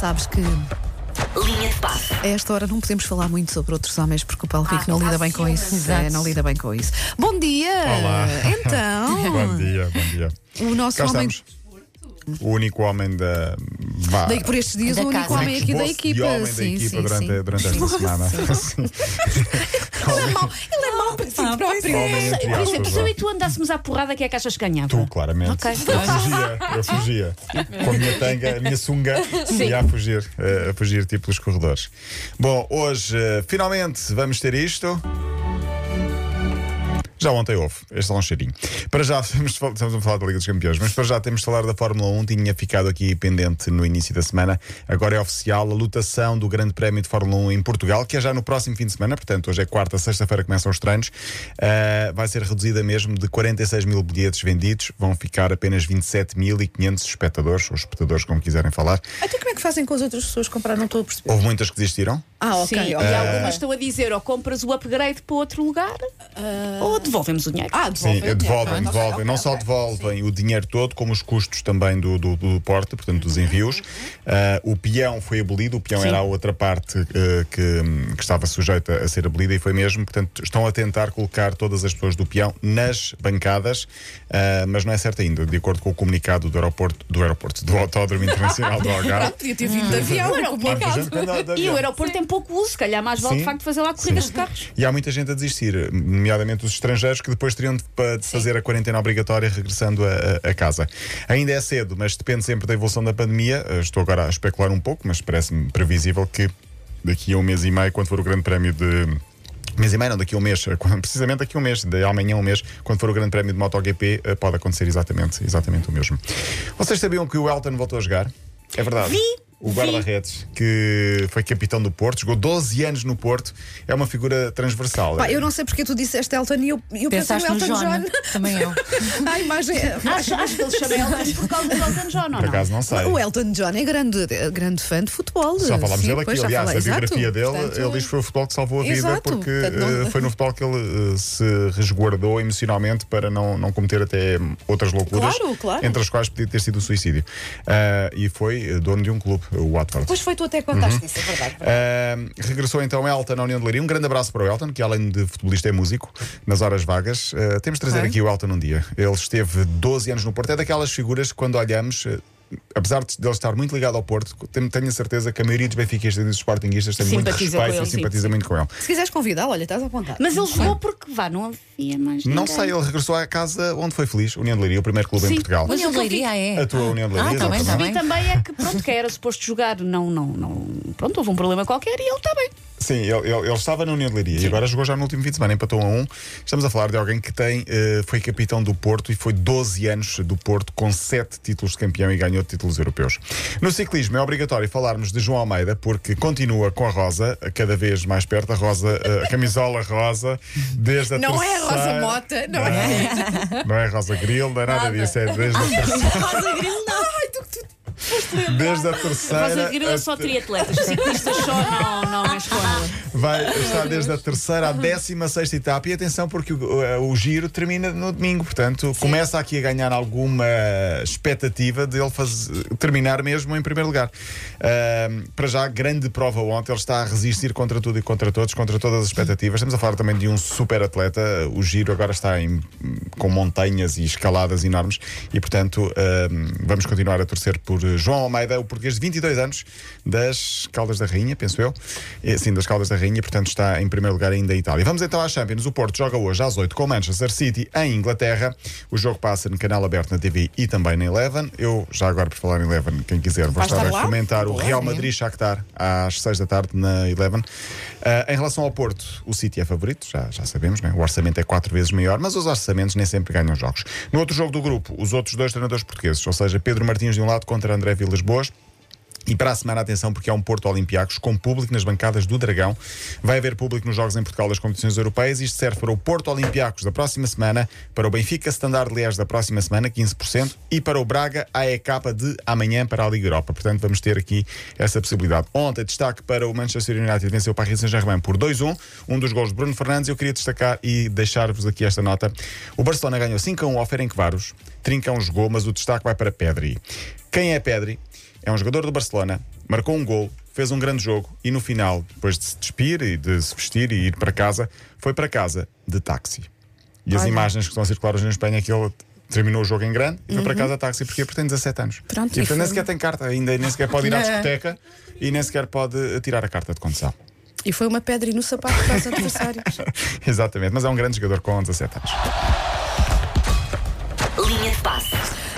sabes que Linha de passe. a esta hora não podemos falar muito sobre outros homens porque o Paulo Rico não lida bem com isso. É, não lida bem com isso. Bom dia! Olá. Então, Bom dia, bom dia. o nosso Cá homem. estamos. O único homem da. Vá, Daí, por estes dias, Da o único casa. homem aqui da esboço equipa. de homem sim, da equipa sim, durante, sim. durante esta semana. Sim. É mau, Homem, entre Por exemplo, aspas, se eu e tu andássemos à porrada, quem é que achas que ganhava? Tu, claramente. Ok. Eu fugia, eu fugia. Com a minha tanga, a minha sunga, ia a fugir, eh, a fugir tipo pelos corredores. Bom, hoje, eh, finalmente, vamos ter isto. Já ontem houve, este é um cheirinho. Para já, estamos a falar da Liga dos Campeões, mas para já temos de falar da Fórmula 1. Tinha ficado aqui pendente no início da semana. Agora é oficial a lotação do Grande Prémio de Fórmula 1 em Portugal, que é já no próximo fim de semana, portanto, hoje é quarta, sexta-feira começam os treinos. Ah, vai ser reduzida mesmo de 46 mil bilhetes vendidos, vão ficar apenas 27.500 espectadores, ou espectadores, como quiserem falar. Até como é que fazem com as outras pessoas comprar? Não estou a perceber. Houve muitas que desistiram. Ah, ok. Sim, ok. e algumas estão a dizer ou compras o upgrade para outro lugar ou devolvemos o dinheiro. Ah, Sim, devolvem. devolvem, Ah, devolvem. ok, Não só devolvem o dinheiro todo, como os custos também do, do, do porte, portanto, dos envios. Ah, o peão foi abolido, o peão Sim. era a outra parte eh, que, que estava sujeita a ser abolida e foi mesmo. Portanto, estão a tentar colocar todas as pessoas do peão nas bancadas, mas não é certo ainda. De acordo com o comunicado do aeroporto, do aeroporto, do Autódromo Internacional do Algarve. Podia ter vindo de avião. O aeroporto- Muita gente anda de E o aeroporto tem pouco uso, se calhar mais vale Sim. de facto fazer lá corridas de carros. E há muita gente a desistir, nomeadamente os estrangeiros, que depois teriam de, de fazer a quarentena obrigatória regressando a, a- casa. Ainda é cedo, mas depende sempre da evolução da pandemia. Eh, Estou agora a especular um pouco, mas parece-me previsível que daqui a um mês e meio, quando for o Grande Prémio de. Mês e meio, não, daqui a um mês, precisamente daqui a um mês, de amanhã um mês, quando for o Grande Prémio de MotoGP, eh, pode acontecer exatamente, exatamente o mesmo. Vocês sabiam que o Elton voltou a jogar? É verdade. Vi, O guarda-redes, que foi capitão do Porto, jogou 12 anos no Porto, é uma figura transversal. Pá, eu não sei porque tu disseste Elton e eu, eu pensei no Elton John. John. Também eu. A imagem. Acho, acho que ele chama Elton por causa do Elton John, ou Por não? acaso não sei. O Elton John é grande, é grande fã de futebol. Já falámos dele aqui, aliás, falei, a biografia exato. dele, Portanto, ele diz que foi o futebol que salvou a vida Exato, porque portanto, não- eh, foi no futebol que ele eh, se resguardou emocionalmente para não, não cometer até outras loucuras, Claro, claro. entre as quais podia ter sido o suicídio. Ah, e foi eh, dono de um clube, o Watford. Pois foi tu até contaste Uhum. isso, é verdade. Uh, regressou então Elton à União de Leiria. Um grande abraço para o Elton, que além de futebolista é músico, nas horas vagas. Uh, temos de trazer aqui o Elton um dia. Ele esteve 12 anos no Porto. É daquelas figuras que quando olhamos. Apesar de ele estar muito ligado ao Porto, tenho, a certeza que a maioria dos benfiquistas e dos sportinguistas tem muito respeito com ele, e sim, simpatiza sim. muito com ele. Se quiseres convidá-lo, olha, estás à vontade. Mas ele jogou porque vá, não havia mais. Não ninguém. sei, ele regressou à casa onde foi feliz, União de Leiria, o primeiro clube em Sim, Portugal. mas União de Leiria é. A tua União de Leiria, Ah, tá tá bem. E também é que, pronto, que era suposto jogar, não, não, não. Pronto, houve um problema qualquer e ele está bem. Sim, ele, ele- ele estava na União de Leiria e agora jogou já no último fim de semana, empatou a um. Estamos a falar de alguém que tem, eh, foi capitão do Porto e foi 12 anos do Porto com 7 títulos de campeão e ganhou títulos europeus. No ciclismo é obrigatório falarmos de João Almeida porque continua com a rosa, cada vez mais perto, a rosa, eh, a camisola rosa, desde a Não é a Rosa terceira- Mota, não é? Não é Rosa Grill, não é nada disso, é desde a terceira. Rosa Grilo, não. Ai, tu, tu, Desde a A terceira. Grila é só até- triatletas, ciclistas só não, não na escola. Vai estar desde a terceira à décima sexta etapa e atenção porque o, eh, o giro termina no domingo, portanto começa aqui a ganhar alguma expectativa de ele faz- terminar mesmo em primeiro lugar. Ahm, para já, grande prova ontem, ele está a resistir contra tudo e contra todos, contra todas as expectativas. Estamos a falar também de um super atleta. O giro agora está em- com montanhas e escaladas enormes e, portanto, ahm, vamos continuar a torcer por João Almeida, o português de 22 anos, das Caldas da Rainha, penso eu. Eh, Sim, das Caldas da Rainha, portanto está em primeiro lugar ainda a Itália. Vamos então às Champions. O Porto joga hoje às 8 com o Manchester City em Inglaterra. O jogo passa no canal aberto na TV e também na Eleven. Eu, já agora por falar em Eleven, quem quiser, vou estar, estar a comentar o Real sim. Madrid Shakhtar às 6 da tarde na Eleven. Ah, em relação ao Porto, o City é favorito, já, já sabemos, né? o orçamento é quatro vezes maior, mas os orçamentos nem sempre ganham jogos. No outro jogo do grupo, os outros dois treinadores portugueses, ou seja, Pedro Martins de um lado contra André Vilas Boas. E para a semana, atenção, porque há um Porto Olympiacos com público nas bancadas do Dragão. Vai haver público nos Jogos em Portugal das competições europeias. Isto serve para o Porto Olympiacos da próxima semana, para o Benfica Standard Liège da próxima semana, 15%, e para o Braga AEK de amanhã para a Liga Europa. Portanto, vamos ter aqui essa possibilidade. Ontem, destaque para o Manchester United venceu o Paris Saint-Germain por 2-1, um dos gols de Bruno Fernandes. Eu queria destacar e deixar-vos aqui esta nota. O Barcelona ganhou 5-1 ao Ferencváros. Trincão jogou, mas o destaque vai para Pedri. Quem é Pedri? É um jogador do Barcelona, marcou um gol, fez um grande jogo e no final, depois de se despir e de se vestir e ir para casa, foi para casa de táxi. E as Olha. imagens que estão a circular hoje na Espanha é que ele terminou o jogo em grande e foi para casa de táxi. Porquê? Porque tem 17 anos. Uhum. Pronto, e e portanto nem foi- sequer tem carta, ainda nem sequer pode ir à discoteca e nem sequer pode eh, tirar a carta de condução. E foi uma pedra no sapato para os adversários. Exatamente, mas é um grande jogador com 17 anos. Linha de passe.